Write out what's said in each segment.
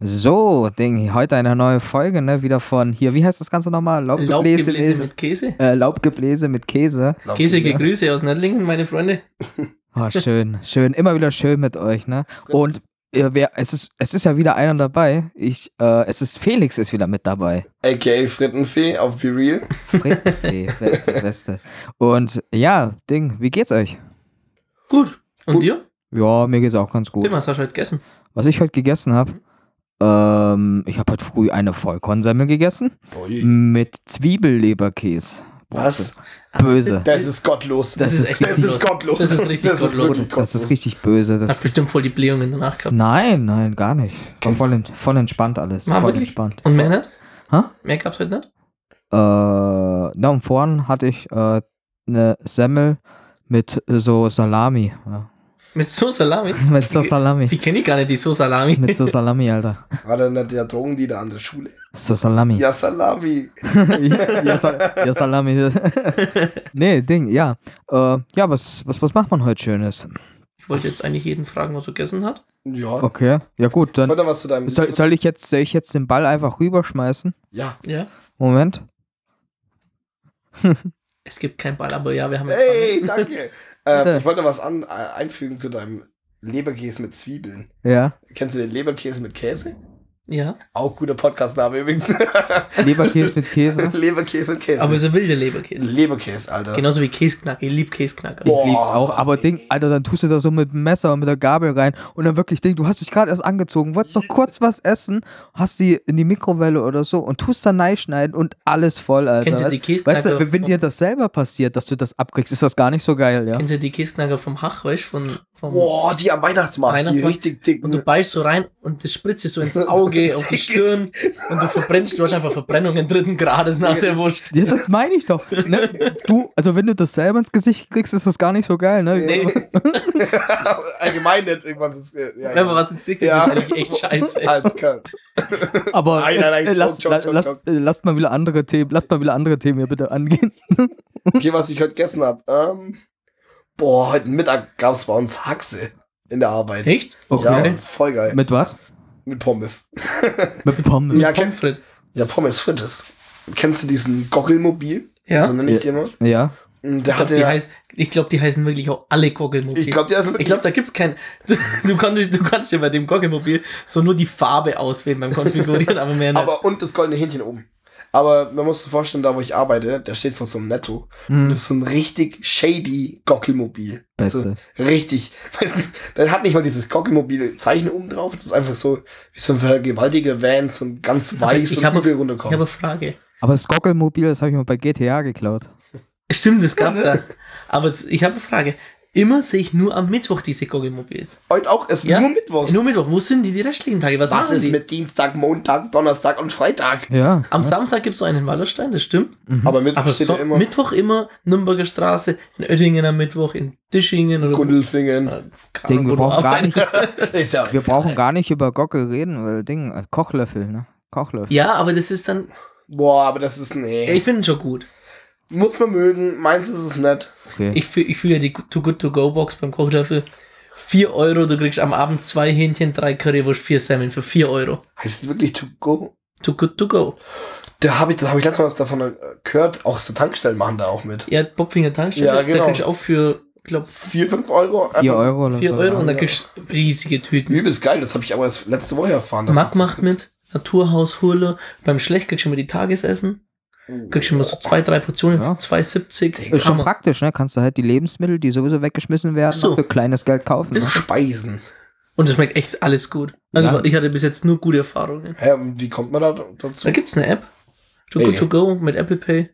So, Ding, heute eine neue Folge, ne? Wieder von hier, wie heißt das Ganze nochmal? Laubgebläse, Laubgebläse mit Käse. Äh, Laubgebläse mit Käse. Käsige Grüße aus Nördlingen, meine Freunde. Oh, schön, schön. Immer wieder schön mit euch, ne? Und äh, wer, es, ist, es ist ja wieder einer dabei. Ich, äh, es ist Felix ist wieder mit dabei. A.k.a. Frittenfee auf Be Real. Frittenfee, beste, beste. Und ja, Ding, wie geht's euch? Gut. Und gut. dir? Ja, mir geht's auch ganz gut. Tim, was hast du heute gegessen? Was ich heute gegessen habe? Ähm, ich habe heute früh eine Vollkornsemmel gegessen Ui. mit Zwiebelleberkäse. Was? Böse. Das ist gottlos. Das, das, ist, ist, das ist gottlos. Das ist richtig das gottlos. Ist das ist richtig böse. Das Hast bestimmt voll die Blähungen danach gehabt. Nein, nein, gar nicht. War voll, ent, voll entspannt alles. War voll wirklich? entspannt. Und mehr nicht? Ha? Mehr gab's heute nicht? Äh, na und vorn hatte ich äh, eine Semmel mit so Salami. Ja. Mit so Salami? mit so Salami. Die kenne ich gar nicht, die so Salami. mit so Salami, Alter. War denn nicht der Drogendealer an der Schule? So Salami. Ja, Salami. ja, ja, ja, Salami. nee, Ding, ja. Äh, ja, was, was, was macht man heute Schönes? Ich wollte jetzt eigentlich jeden fragen, was er gegessen hat. Ja. Okay, ja gut, dann. Warte, was zu deinem soll, soll, ich jetzt, soll ich jetzt den Ball einfach rüberschmeißen? Ja. Ja. Moment. Es gibt keinen Ball, aber ja, wir haben. Hey, danke. ähm, ich wollte was an, äh, einfügen zu deinem Leberkäse mit Zwiebeln. Ja. Kennst du den Leberkäse mit Käse? Ja. Auch guter Podcast-Name übrigens. Leberkäse mit Käse. Leberkäse mit Käse. Aber so wilde Leberkäse. Leberkäse, Alter. Genauso wie Käsknacker. Ich lieb Käsknacker. Ich lieb's auch. Aber Ding, Alter, dann tust du da so mit dem Messer und mit der Gabel rein und dann wirklich, Ding, du hast dich gerade erst angezogen, wolltest doch kurz was essen, hast sie in die Mikrowelle oder so und tust dann schneiden und alles voll, Alter. Kennst du die Käsknacker? Weißt du, wenn dir das selber passiert, dass du das abkriegst, ist das gar nicht so geil, ja? Kennst du die Käsknacker vom Hach, weißt du, von, Boah, die am Weihnachtsmarkt, Weihnachtsmarkt. die richtig dicken. Und du beißt so rein und das spritzt dir so ins Auge, auf die Stirn und du verbrennst, du hast einfach Verbrennungen dritten Grades nach der Wurst. Ja, das meine ich doch. Ne? Du, also wenn du das selber ins Gesicht kriegst, ist das gar nicht so geil, ne? Nee. Allgemein nicht irgendwas ist. äh, Ja, Wenn man was ins Gesicht kriegt, Ja. ist eigentlich echt scheiße. Als Kerl. Aber Nein, nein, nein, äh, lass, joke, joke, joke, lass, joke. äh, lasst mal wieder andere Themen, lasst mal wieder andere Themen hier bitte angehen. Okay, was ich heute gegessen habe. Ähm, boah, heute Mittag gab es bei uns Haxe in der Arbeit. Echt? Ja, voll geil. Mit was? Mit Pommes. Mit Pommes. Ja, Pommes frites. ja, Pommes frites. Kennst du diesen Goggelmobil? Ja. So nenne ich die immer. Ja. Und Ich Der glaube, hatte die, ja, ich glaub, die heißen wirklich auch alle Goggelmobil. ich glaube, der glaube, da gibt's kein. Du, du, kannst, du kannst dir bei dem Goggelmobil so nur die Farbe auswählen beim Konfigurieren, aber mehr nicht. aber und das goldene Hähnchen oben. Aber man muss sich vorstellen, da wo ich arbeite, der steht vor so einem Netto. Hm, Das ist so ein richtig shady Gockelmobil. Beste. So richtig. Weißt du, das hat nicht mal dieses Gockelmobile Zeichen oben drauf. Das ist einfach so wie so ein vergewaltiger Van, so ein ganz weiß ich und habe- übel ich habe runterkommen. eine Frage. Aber das Gockelmobil, das habe ich mal bei GTA geklaut. Stimmt, das gab's da. Aber ich habe eine Frage. Immer sehe ich nur am Mittwoch diese Goggelmobils. Heute auch, es ist Ja? nur Mittwochs. Nur Mittwoch. Wo sind die die restlichen Tage? Was, Was machen ist die? mit Dienstag, Montag, Donnerstag und Freitag? Ja. Am Samstag gibt's so einen in Wallerstein, das stimmt. Mhm. Aber Mittwoch Aber steht so, ja immer Mittwoch immer Nürnberger Straße, in Oettingen am Mittwoch, in Dischingen oder Gundelfingen. Äh, Ding, wir brauchen gar nicht, ja wir brauchen gar nicht über Gockel reden, weil Ding, äh, Kochlöffel, ne? Kochlöffel. Ja, aber das ist dann. Boah, aber das ist nee. Ja, ich finde ihn schon gut. Muss man mögen. Meins ist es nicht. Okay. Ich fühle ich fühl ja die Too Good To Go Box beim Kochlöffel. 4 Euro, du kriegst am Abend zwei Hähnchen, drei Currywurst, vier Semmeln für 4 Euro. Heißt es wirklich to go? Too Good To Go. Da habe ich, das habe ich letztes Mal was davon gehört. Auch so Tankstellen machen da auch mit. Ja, Bobfinger Tankstelle, Ja, genau. da kriegst du auch für, ich glaube, Vier, fünf Euro. 4 Euro oder 4 so. Euro und dann ja. kriegst du riesige Tüten. Übelst geil. Das habe ich aber erst letzte Woche erfahren. Mack das macht mit, Naturhaus, Hurle. Beim Schlecht kriegst du immer die Tagesessen. Kriegst du immer so zwei, drei Portionen Ja. für 2,70. Ist schon praktisch, ne? Kannst du halt die Lebensmittel, die sowieso weggeschmissen werden, so. für kleines Geld kaufen. Ne? Speisen. Und es schmeckt echt alles gut. Also Ja. ich hatte bis jetzt nur gute Erfahrungen. Hä, und wie kommt man da dazu? Da gibt's eine App. Too Ey. Good To Go mit Apple Pay.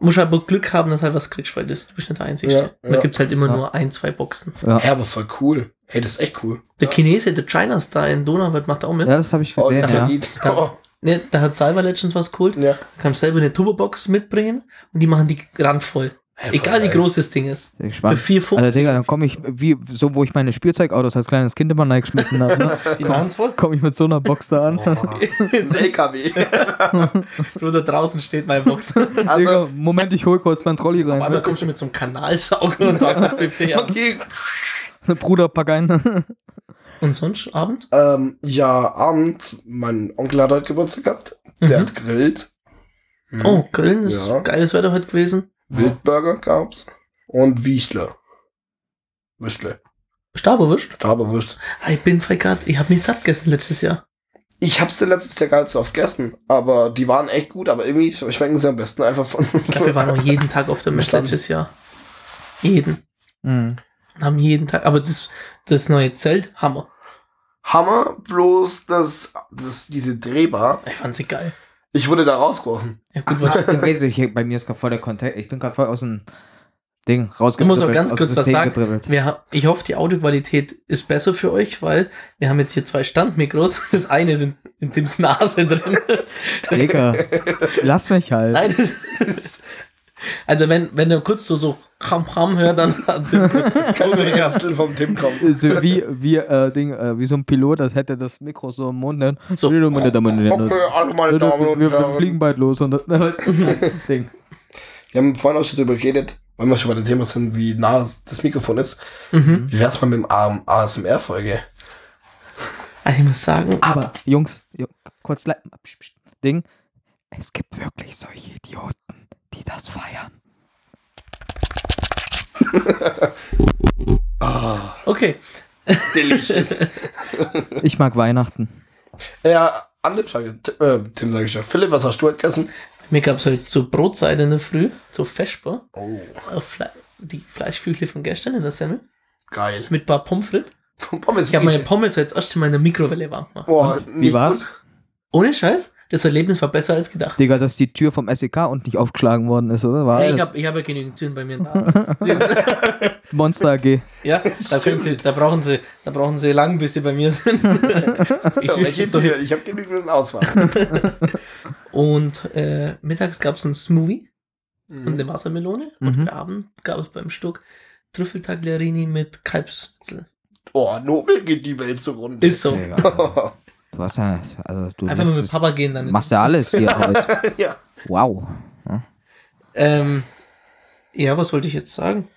Muss aber Glück haben, dass halt was kriegst, weil das, du bist nicht der Einzige. Ja, Da ja. gibt's halt immer Ja. nur ein, zwei Boxen. Ja. Ja, aber voll cool. Hey, das ist echt cool. Der Chinese, der China Star in Donauwörth macht auch mit. ja, das habe ich Oh, gesehen, ja. die, oh, Ne, da hat Salva Legends was geholt. ja. Da kannst selber eine Turbobox mitbringen und die machen die randvoll. Hey, voll Egal wie groß das Ding ist. Bin Für gespannt. 4,50. Alter, Digga, dann komme ich, wie, so, wo ich meine Spielzeugautos als kleines Kind immer reingeschmissen habe, ne? Die machen's voll. komme ich mit so einer Box da an. Ein LKW. Bro, da draußen steht meine Box. Also, Digga, Moment, ich hol kurz mein Trolley rein. kommst du mit so einem Kanalsauger und sagst das Buffet okay. Bruder, pack ein. Und sonst Abend? Ähm, ja, Abend, mein Onkel hat heute Geburtstag gehabt. Der Mhm. hat grillt. Mhm. Oh, Grillen ist Ja. geiles Wetter heute gewesen. Wildburger gab's. Und Wiechler. Wichtle. Staberwurst. Staberwurst. Ah, Ich bin grad, ich habe mich satt gegessen letztes Jahr. Ich hab's dir letztes Jahr gar nicht so oft gegessen, aber die waren echt gut, aber irgendwie schmecken sie am besten einfach von. Ich glaube, wir waren auch jeden Tag auf der Messe letztes Jahr. Jeden. Mhm. Und haben jeden Tag, aber das, das neue Zelt, Hammer. Hammer, bloß das, das, diese Drehbar. Ich fand sie geil. Ich wurde da rausgeworfen. Ja, gut, was, Ich, bei mir ist gerade voll der Kontakt. Ich bin gerade voll aus dem Ding Ich rausgedribbelt. muss auch ganz kurz was sagen. gedribbelt. wir, ich hoffe, die Audioqualität ist besser für euch, weil wir haben jetzt hier zwei Standmikros. Das eine ist in, in Tims Nase drin. Digga, lass mich halt. Nein, das, also wenn, wenn du kurz so, so Ham Ham hört, dann hat Tim kurz das gehabt. Apfel vom Tim kommen. So wie, wie, äh, Ding, äh, wie so ein Pilot, das hätte das Mikro so im Mund. Ne? So. meine Damen und Herren. Okay, alle meine Damen und Wir, wir Herren. fliegen bald los. Und das, Ding. Wir haben vorhin auch schon darüber geredet, weil wir schon bei dem Thema sind, wie nah das Mikrofon ist. Mhm. Wie wär's mal mit dem ASMR-Folge? Also ich muss sagen, Aber, Jungs, kurz Ding. Es gibt wirklich solche Idioten, die das feiern. Ah, okay. delicious. Ich mag Weihnachten. ja, andere Frage. Tim, äh, Tim sage ich schon. Philipp, was hast du heute gegessen? Mir gab es heute so Brotseite in der Früh, so Vesper, Oh, auf Fle die Fleischküchle von gestern in der Semmel, geil. mit ein paar Pommes frites. Pommes Ich habe meine. Pommes jetzt erst in meiner Mikrowelle warm gemacht. Boah, Wie nicht war's? Ohne Scheiß, das Erlebnis war besser als gedacht. Digga, dass die Tür vom SEK unten nicht aufgeschlagen worden ist, oder? War Hey, ich habe ich hab ja genügend Türen bei mir da. Monster AG. ja, da, können sie, da, brauchen sie, da brauchen sie lang, bis sie bei mir sind. So, welche Tür? Ich habe genügend Auswahl. Und äh, mittags gab es einen Smoothie und Mhm. eine Wassermelone. Mhm. Und am Abend gab es beim Stuck Trüffeltagliarini mit Kalbsschnitzel. Oh, nobel geht die Welt zugrunde. Ist so. Digga. Du hast ja, also du Einfach nur mit Papa gehen dann. es, machst ja alles hier heute. ja. Wow. Ähm, ja, was wollte ich jetzt sagen?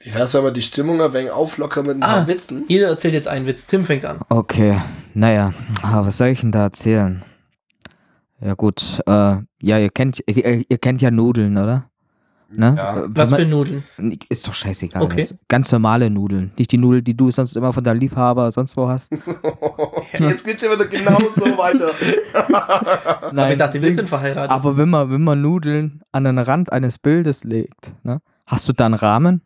Wie wär's, wenn wir die Stimmung ein wenig auflockern mit ein Ah. paar Witzen? Jeder erzählt jetzt einen Witz. Tim fängt an. Okay, naja, aber was soll ich denn da erzählen? Ja gut, äh, ja, ihr kennt, ihr, ihr kennt ja Nudeln, oder? Ne? Ja. Äh, Was man- für Nudeln? Ist doch scheißegal. Okay. Ganz, ganz normale Nudeln. Nicht die Nudeln, die du sonst immer von deinem Liebhaber sonst wo hast. Jetzt geht's ja wieder genau so weiter. Aber ich dachte, wir sind verheiratet. aber wenn man, wenn man Nudeln an den Rand eines Bildes legt, ne? Hast du da einen Rahmen?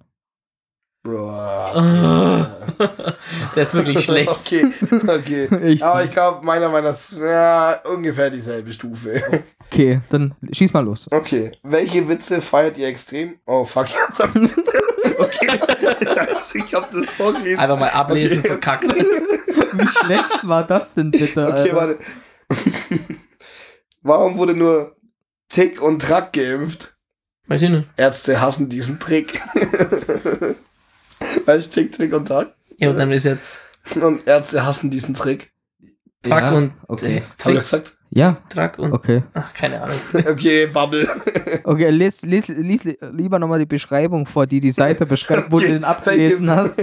Der ist wirklich schlecht. Okay, okay. Ich- Aber ich glaube, meiner Meinung nach ist ja, ungefähr dieselbe Stufe. Okay, dann schieß mal los. Okay. Welche Witze feiert ihr extrem? Oh, fuck. Jetzt hab ich, okay. Ich hab das vorgelesen. Einfach mal ablesen, Okay. verkackt. Wie schlecht war das denn bitte? Okay, warte. Warum wurde nur Tick und Track geimpft? Weiß ich nicht. Ärzte hassen diesen Trick. Weißt du, Tick, Trick und Track? Ja, und dann ist ja Und Ärzte hassen diesen Trick. Track Ja, und okay. äh, Hab ich gesagt? Ja, Track und okay. ach, keine Ahnung. Okay, Bubble. Okay, lies, lies, lies li- lieber nochmal die Beschreibung vor, die die Seite beschreibt, wo du Okay, den abgelesen hast.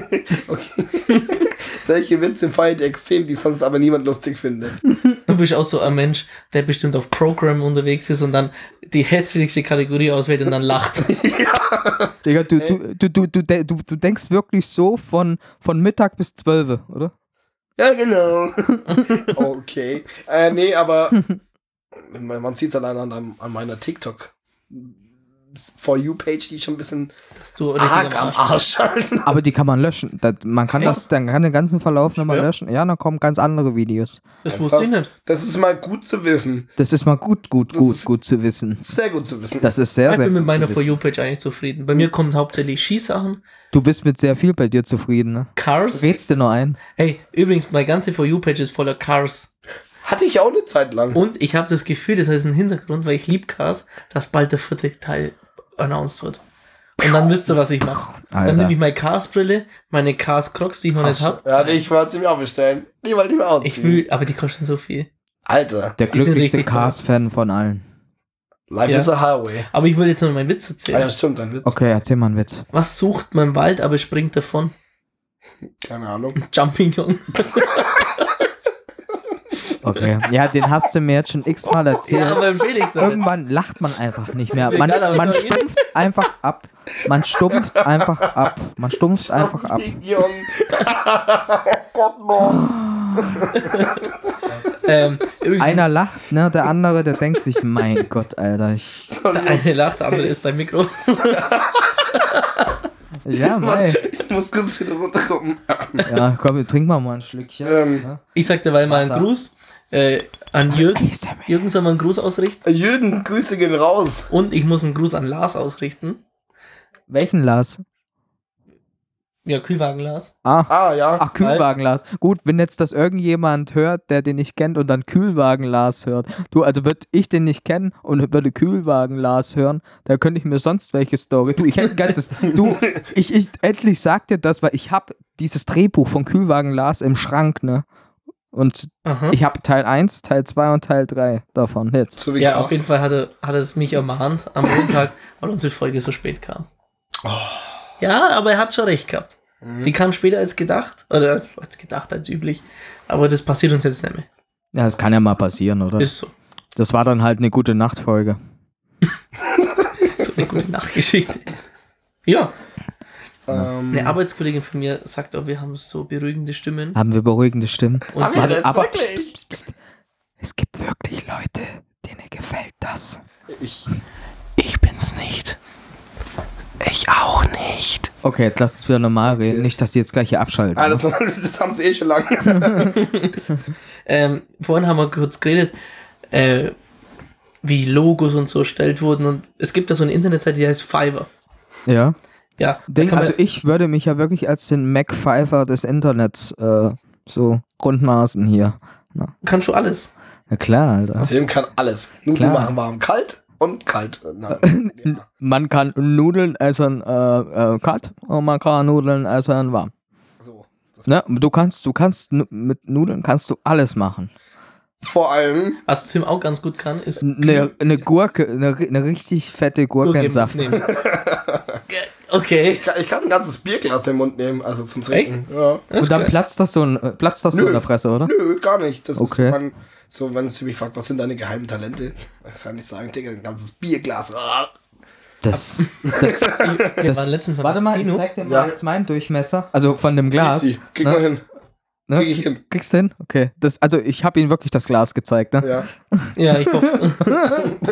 Okay. Welche Witze feiert extrem, die sonst aber niemand lustig findet? Du bist auch so ein Mensch, der bestimmt auf Program unterwegs ist und dann die hässlichste Kategorie auswählt und dann lacht. Digga, du, du, du, du, du, du, du denkst wirklich so von, von Mittag bis 12, oder? Ja, genau. okay. Äh, nee, aber man man sieht es allein an, an meiner TikTok. For You-Page, die schon ein bisschen du arg am Arsch halten. Aber die kann man löschen. Das, man kann Ja. das, dann kann den ganzen Verlauf nochmal löschen. Ja, dann kommen ganz andere Videos. Das wusste ich nicht. Das ist mal gut zu wissen. Das ist mal gut, gut, gut, gut zu wissen. Sehr gut zu wissen. Das ist sehr, Ich sehr bin mit meiner For. You-Page eigentlich zufrieden. Bei mir kommen hauptsächlich Skisachen, Du bist mit sehr viel bei dir zufrieden, ne? Cars. Redst dir nur ein? Ey, übrigens, meine ganze For You-Page ist voller Cars. Hatte ich auch eine Zeit lang. Und ich habe das Gefühl, das heißt ein Hintergrund, weil ich lieb Cars, dass bald der vierte Teil announced wird. Und dann wisst ihr, was ich mache. Dann nehme ich meine Cars-Brille, meine Cars Crocs, die ich noch nicht habe. Ja, ich wollte sie mir auch bestellen. Die wollte ich mir auch Ich ziehen. will, aber die kosten so viel. Alter, Der Die glücklichste. Cars-Fan von allen. life Ja. is a highway. Aber ich will jetzt noch meinen Witz Ah erzählen. ja, stimmt, ein Witz. Okay, erzähl mal einen Witz. Was sucht man im Wald, aber springt davon? Keine Ahnung. Jumping-Jung. Okay. Ja, den hast du mir jetzt schon x-mal erzählt. Ja, aber Felix, da- Irgendwann lacht man einfach nicht mehr. Man, man stumpft einfach ab. Man stumpft einfach ab. Man stumpft einfach ab. Jung. oh Gott, ähm, Einer lacht, ne? Der andere, der denkt sich, mein Gott, Alter. Ich, der eine lacht, der andere ist dein Mikro. ja, mei. Ich muss kurz wieder runterkommen. Ja, komm, wir trinken mal mal ein Schlückchen. Ähm, ne? Ich sag derweil mal einen. Gruß äh, an Jürgen. Jürgen soll mal einen Gruß ausrichten. Jürgen, Grüße gehen raus. Und ich muss einen Gruß an Lars ausrichten. Welchen Lars? Ja, Kühlwagen Lars. Ah, Ah, ja. ach, Kühlwagen Lars. Gut, wenn jetzt das irgendjemand hört, der den nicht kennt und dann Kühlwagen Lars hört. Du, also würde ich den nicht kennen und würde Kühlwagen Lars hören, da könnte ich mir sonst welche Story. Du, ich hätte ein ganzes. Du, ich, ich endlich sag dir das, weil ich habe dieses Drehbuch von Kühlwagen Lars im Schrank, ne? Und Aha. ich habe Teil 1, Teil 2 und Teil 3 davon jetzt. So wie Ja, auf jeden Fall hat er, hat er es mich ermahnt am Montag, weil unsere Folge so spät kam. Oh. Ja, aber er hat schon recht gehabt. Mhm. Die kam später als gedacht. Oder als gedacht, als üblich. Aber das passiert uns jetzt nicht mehr. Ja, das kann ja mal passieren, oder? Ist so. Das war dann halt eine gute Nachtfolge. So eine gute Nachtgeschichte. Ja, Ähm, eine Arbeitskollegin von mir sagt auch, wir haben so beruhigende Stimmen. Haben wir beruhigende Stimmen. Und Haben wir das aber wirklich? pst, pst, pst. es gibt wirklich Leute, denen gefällt das. ich, ich bin's nicht. ich auch nicht. Okay, jetzt lass uns wieder normal reden. Okay. Nicht, dass die jetzt gleich hier abschalten. Ah, das, das haben sie eh schon lange. Ähm, vorhin haben wir kurz geredet, äh, wie Logos und so erstellt wurden. Und es gibt da so eine Internetseite, die heißt Fiverr. ja. Ja, Denk, also ich würde mich ja wirklich als den Mac-Pfeifer des Internets äh, so grundmaßen hier. kannst du alles. Na klar, Alter. Dem kann alles. Nudeln Klar. machen warm, kalt und kalt. Nein, ja. Man kann Nudeln essen äh, äh, kalt und man kann Nudeln essen warm. so. Ne? Du kannst, du kannst mit Nudeln kannst du alles machen. Vor allem, Was Tim auch ganz gut kann, ist Eine, eine Gurke, eine, eine richtig fette Gurke in Saft. okay. ich kann, ich kann ein ganzes Bierglas im Mund nehmen, also zum Trinken. Ja. Und dann platzt das so, ein- äh, platzt das so Nö. in der Fresse, oder? Nö, gar nicht. Das Okay. ist, man, so, wenn sie mich fragt, was sind deine geheimen Talente? Das kann ich sagen, Digga, ein ganzes Bierglas. Ah. Das, das, das mal Warte mal, ich zeig dir mal Ja. jetzt meinen Durchmesser. Also von dem Glas. Easy. Krieg ne? mal hin. Ne? Krieg ich hin. Kriegst du hin? Okay. Das, also ich habe ihm wirklich das Glas gezeigt, ne? Ja. Ja, ich hoffe.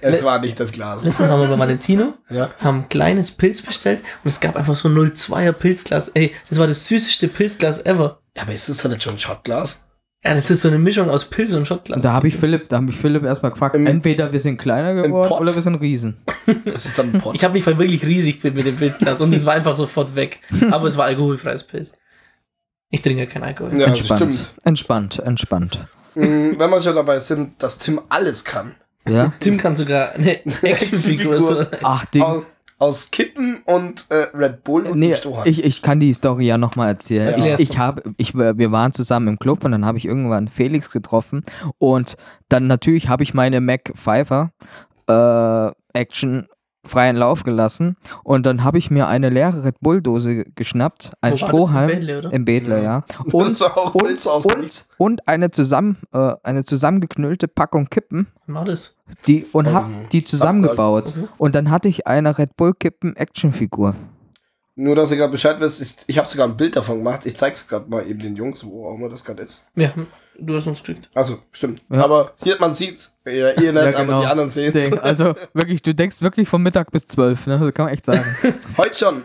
es war nicht das Glas. Letztens waren wir bei Valentino, Ja. haben ein kleines Pilz bestellt und es gab einfach so ein 02er Pilzglas. Ey, das war das süßeste Pilzglas ever. Ja, aber ist das dann nicht schon ein Shotglas? Ja, das ist so eine Mischung aus Pilz und Schottglas. Da habe ich Philipp, da habe ich Philipp erstmal gefragt, Im- entweder wir sind kleiner geworden oder wir sind Riesen. Das ist dann ein Pot. Ich habe mich voll wirklich riesig gefühlt mit dem Pilzglas und es war einfach sofort weg. Aber es war alkoholfreies Pilz. Ich trinke ja keinen Alkohol. ja, das entspannt. stimmt. Entspannt, entspannt. Mm, Wenn wir schon dabei sind, dass Tim alles kann. Ja? Tim kann sogar eine Actionfigur. So- Ach, Ding. Aus, aus Kippen und äh, Red Bull und Nee, ich, ich kann die Story ja nochmal erzählen. Erklär's Ich, ich habe, ich, wir waren zusammen im Club und dann habe ich irgendwann Felix getroffen und dann natürlich habe ich meine Mac Pfeiffer äh, Action freien Lauf gelassen und dann habe ich mir eine leere Red Bull Dose geschnappt, ein Wo war das? Im Strohhalm Bädle, oder? im Bädler, ja. Und, das war auch und, und, und eine, zusammen, äh, eine zusammengeknüllte Packung Kippen, war das? die und hab Ähm, die zusammengebaut. Mhm. Und dann hatte ich eine Red Bull Kippen Actionfigur. Nur, dass ihr gerade Bescheid wisst, ich, ich habe sogar ein Bild davon gemacht. Ich zeig's gerade mal eben den Jungs, wo auch immer das gerade ist. Ja, du hast uns geschickt. Also, stimmt. Ja. Aber hier, man sieht's. Ja, ihr nicht, Ja, aber genau. die anderen sehen's. Ding. Also wirklich, du denkst wirklich von Mittag bis zwölf, ne? Das kann man echt sagen. Heute schon.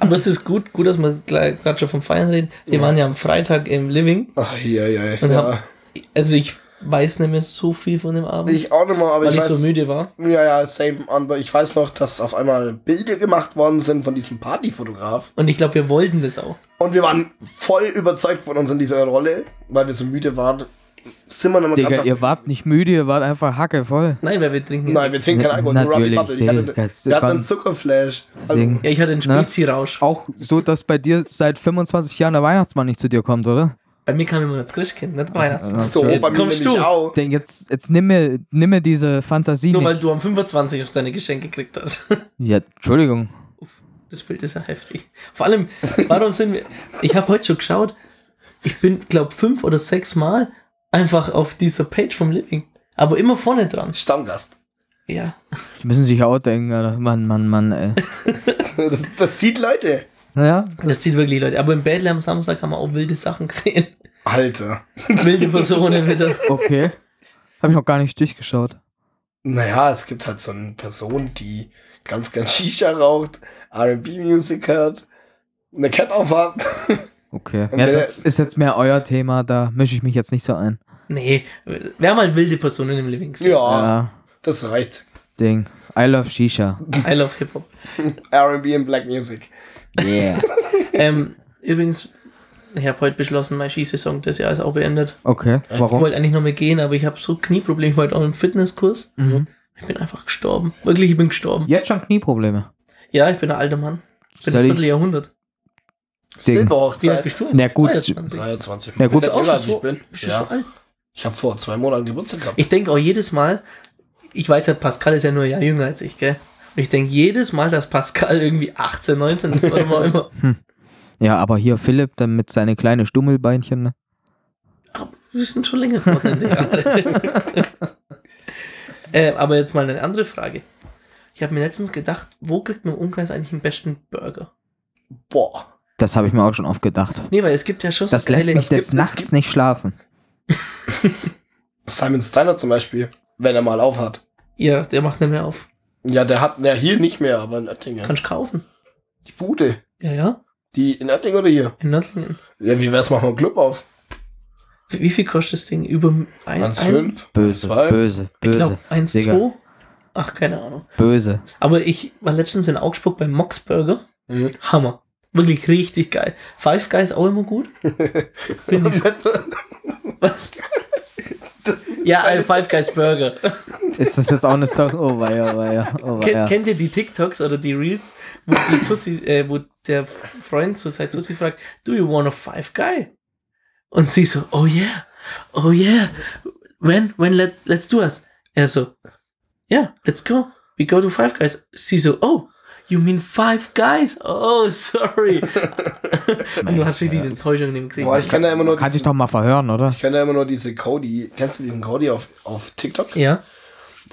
Aber es ist gut, gut, dass wir gerade schon vom Feiern reden. Wir Ja. waren ja am Freitag im Living. Ach, ja, ja, Und ja. hab- Also ich weiß nicht mehr so viel von dem Abend, Ich auch nicht mal, aber weil ich ich weiß. so müde war. Ja, ja, same. Aber ich weiß noch, dass auf einmal Bilder gemacht worden sind von diesem Partyfotograf. Und ich glaube, wir wollten das auch. Und wir waren voll überzeugt von uns in dieser Rolle, weil wir so müde waren. Sind wir nochmal Digga, ihr wart nicht müde, ihr wart einfach hacke voll. Nein, weil wir trinken. Nein, wir trinken keinen Alkohol, nur Natürlich, Bubble. Ich hatte, wir hatten einen Zuckerflash. Ding. ja, ich hatte einen Ne? Spezi-Rausch. Auch so, dass bei dir seit 25 Jahren der Weihnachtsmann nicht zu dir kommt, oder? Bei mir kam immer das Christkind, nicht Weihnachtsmann. So, Jetzt bei mir kommst du. auch. Denk, jetzt, jetzt nimm mir, nimm mir diese Fantasie Nur weil nicht. du am 25 noch deine Geschenke gekriegt hast. Ja, Entschuldigung. Das Das Bild ist ja heftig. Vor allem, warum sind wir. Ich habe heute schon geschaut. Ich bin, glaube fünf oder sechs Mal einfach auf dieser Page vom Living. Aber immer vorne dran. Stammgast. Ja. Die müssen sich auch denken, Alter. Mann, Mann, Mann, ey. Das, das sieht Leute. Naja, Das sieht wirklich Leute. Aber im Bädle am Samstag haben wir auch wilde Sachen gesehen. Alter. wilde Personen wieder. okay. Habe ich noch gar nicht durchgeschaut. Naja, es gibt halt so eine Person, die ganz gern Shisha raucht, RB-Musik hört, eine Cap aufhat. Okay. Und Ja, das ist jetzt mehr euer Thema, da mische ich mich jetzt nicht so ein. Nee, wir haben halt wilde Personen im Living. Ja, Ja, das reicht. Ding. I love Shisha. I love Hip-Hop. RB und Black Music. Yeah. Ähm, übrigens, ich habe heute beschlossen, mein Skisaison das Jahr ist auch beendet. Okay, Ich warum? wollte eigentlich noch mehr gehen, aber ich habe so Knieprobleme. Ich war heute auch im Fitnesskurs. Mhm. Ich bin einfach gestorben. Wirklich, ich bin gestorben. Jetzt schon Knieprobleme. Ja, ich bin ein alter Mann. Ich bin Soll ein ich- Vierteljahrhundert. Ding. Wie alt Silberhochzeit. bist du? Na gut. 22. 23. Ja, gut. Auch als ich so, bin. bist du so Ja. alt? Ich habe vor zwei Monaten Geburtstag gehabt. Ich denke auch jedes Mal, ich weiß ja, Pascal ist ja nur ein Jahr jünger als ich, gell? Und ich denke jedes Mal, dass Pascal irgendwie 18, 19 ist, warum auch immer. Ja, aber hier Philipp dann mit seinen kleinen Stummelbeinchen. Ne? Aber wir sind schon länger geworden. äh, aber jetzt mal eine andere Frage. Ich habe mir letztens gedacht, wo kriegt man im Umkreis eigentlich den besten Burger? Boah. Das habe ich mir auch schon oft gedacht. Nee, weil es gibt ja schon so Das lässt mich jetzt nachts gibt- nicht schlafen. Simon Steiner zum Beispiel, wenn er mal auf hat. Ja, der macht nicht mehr auf. Ja, der hat, ja, hier nicht mehr, aber in Oettingen. Kannst kaufen. Die Bude. Ja, ja, Die in Oettingen oder hier? in Nördlingen. Ja, wie wär's, machen wir einen Club auf? Wie wie viel kostet das Ding? Über ein, ein 1,5? Böse, 1,2? böse, Ich glaube böse, 1, Digga. 2. Ach, keine Ahnung. böse. Aber ich war letztens in Augsburg beim Mox Burger. Mhm. Hammer. Wirklich richtig geil. Five Guys auch immer gut. Finde ich. Was? Ja, ein Five Guys Burger. Ist das jetzt auch eine Story? Oh weia, oh weia, oh Ken, weia. Kennt ihr die TikToks oder die Reels, wo die Tussi, äh, wo der Freund zu seiner Tussi fragt, do you want a Five Guy? Und sie so, oh yeah, oh yeah, when, when let, let's do us. Er so, yeah, let's go. We go to Five Guys. Sie so, oh, you mean Five Guys? Oh, sorry. Und du hast richtig die Enttäuschung in dem Gesicht. Boah, ich kenne ja immer nur Kann sich diesen, doch mal verhören, oder? ich kenne ja immer nur diese Cody. Kennst du diesen Cody auf, auf TikTok? Ja,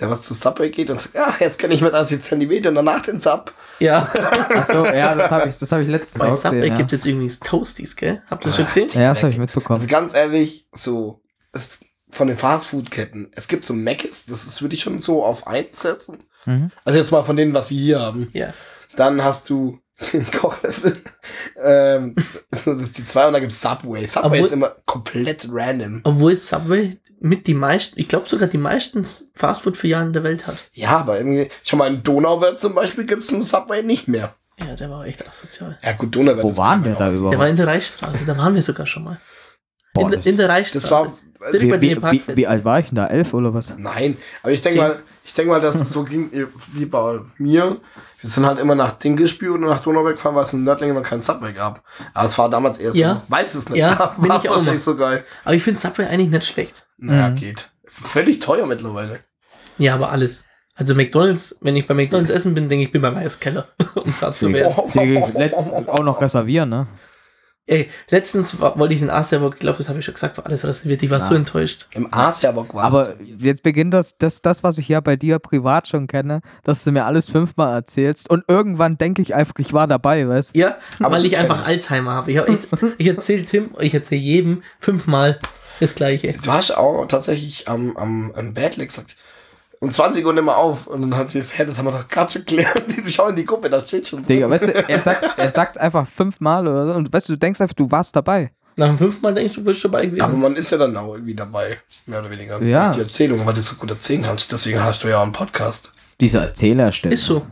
Der was zu Subway geht und sagt, ja, jetzt kann ich mit 30 Zentimeter und danach den Sub. ja. Achso, ja, das habe ich, das hab ich letztens Bei auch Subway gesehen. gibt Ja, es übrigens Toasties, gell? Habt ihr das schon gesehen? ja das habe ich Also mitbekommen. ganz ehrlich, so, es, von den Fastfood-Ketten, es gibt so Mc's, das ist, würde ich schon so auf eins setzen. Mhm. Also jetzt mal von denen, was wir hier haben. Ja. Dann hast du Kochlöffel. ähm, das ist die zwei und dann gibt es Subway. Subway Obwohl- ist immer komplett random. Obwohl Subway mit die meisten, ich glaube sogar die meisten Fastfood-Filialen der Welt hat. Ja, aber irgendwie, schau mal, in Donauwörth zum Beispiel gibt es einen Subway nicht mehr. Ja, der war echt asozial. Ja gut, Donauwörth Wo waren wir da Haus. Der war überhaupt? in der Reichsstraße, da waren wir sogar schon mal. Boah, in, in der Reichsstraße. Das war, wie, den wie, wie, wie alt war ich denn da? Elf oder was? Nein, aber ich denke mal, ich denke mal, dass es so ging wie bei mir. Wir sind halt immer nach Dinkelspiel oder nach Donauwörth gefahren, weil es in Nördlingen noch keinen Subway gab. Aber es war damals eher so, Ja. weiß es nicht. Ja, bin war ich auch wahrscheinlich so geil. Aber ich finde Subway eigentlich nicht schlecht. Naja, Mhm. geht. Völlig teuer mittlerweile. Ja, aber alles. Also McDonalds, wenn ich bei McDonalds essen bin, denke ich, bin beim Eiskeller, um satt zu werden. Auch noch reservieren, ne? Ey, letztens war, wollte ich in Asia, ich glaube, das habe ich schon gesagt, war alles reserviert. Ich war Ja. so enttäuscht. Im Asiabock war Aber jetzt beginnt das, das, das, was ich ja bei dir privat schon kenne, dass du mir alles fünfmal erzählst und irgendwann denke ich einfach, ich war dabei, weißt du? Ja, Aber weil ich einfach ich. Alzheimer habe. Ich, ich, ich erzähle Tim, ich erzähle jedem fünfmal das Gleiche. Du hast auch tatsächlich am, am, am Bad Leg gesagt, um 20 Uhr nicht mehr auf. Und dann hat die das, hä, das haben wir doch gerade schon geklärt. Die schauen in die Gruppe, da steht schon. Digga, weißt du, er sagt, er sagt einfach fünfmal oder so und weißt du, du denkst einfach, du warst dabei. Nach dem fünften Mal denkst du, du bist dabei Aber gewesen. man ist ja dann auch irgendwie dabei, mehr oder weniger. Ja. Die Erzählung, weil du so gut erzählen kannst. Deswegen hast du ja auch einen Podcast. Dieser Erzählerstelle. Ist so.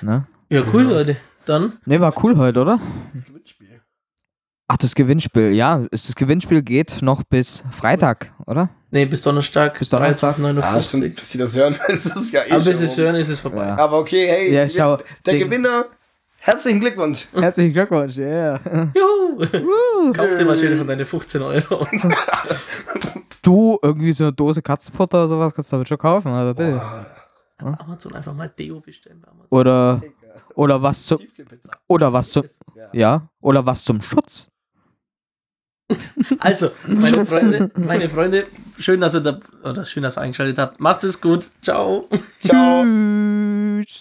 Ne? Ja, cool, Leute. Dann, Ne, war cool heute, oder? Das Gewinnspiel. Ach, das Gewinnspiel, ja. Das Gewinnspiel geht noch bis Freitag, oder? nee, bis Donnerstag, Bis Donnerstag. Ah, 13,59. stimmt, bis die das hören, ist es ja eh Aber bis schon es hören, ist es vorbei. Ja. Aber okay, hey, Ja, schau, der Ding. Gewinner, herzlichen Glückwunsch. Herzlichen Glückwunsch, yeah. Juhu! Kauf dir mal schön von deine 15 Euro. Du, irgendwie so eine Dose Katzenfutter oder sowas kannst du damit schon kaufen, also bitte. Boah, Amazon einfach mal Deo bestellen. bei Amazon. Oder. Oder was zum, oder was zum, Ja. ja, oder was zum Schutz. Also, meine Freunde, meine Freunde, schön, dass ihr da, oder schön, dass ihr eingeschaltet habt. Macht es gut. Ciao. Ciao. Tschüss.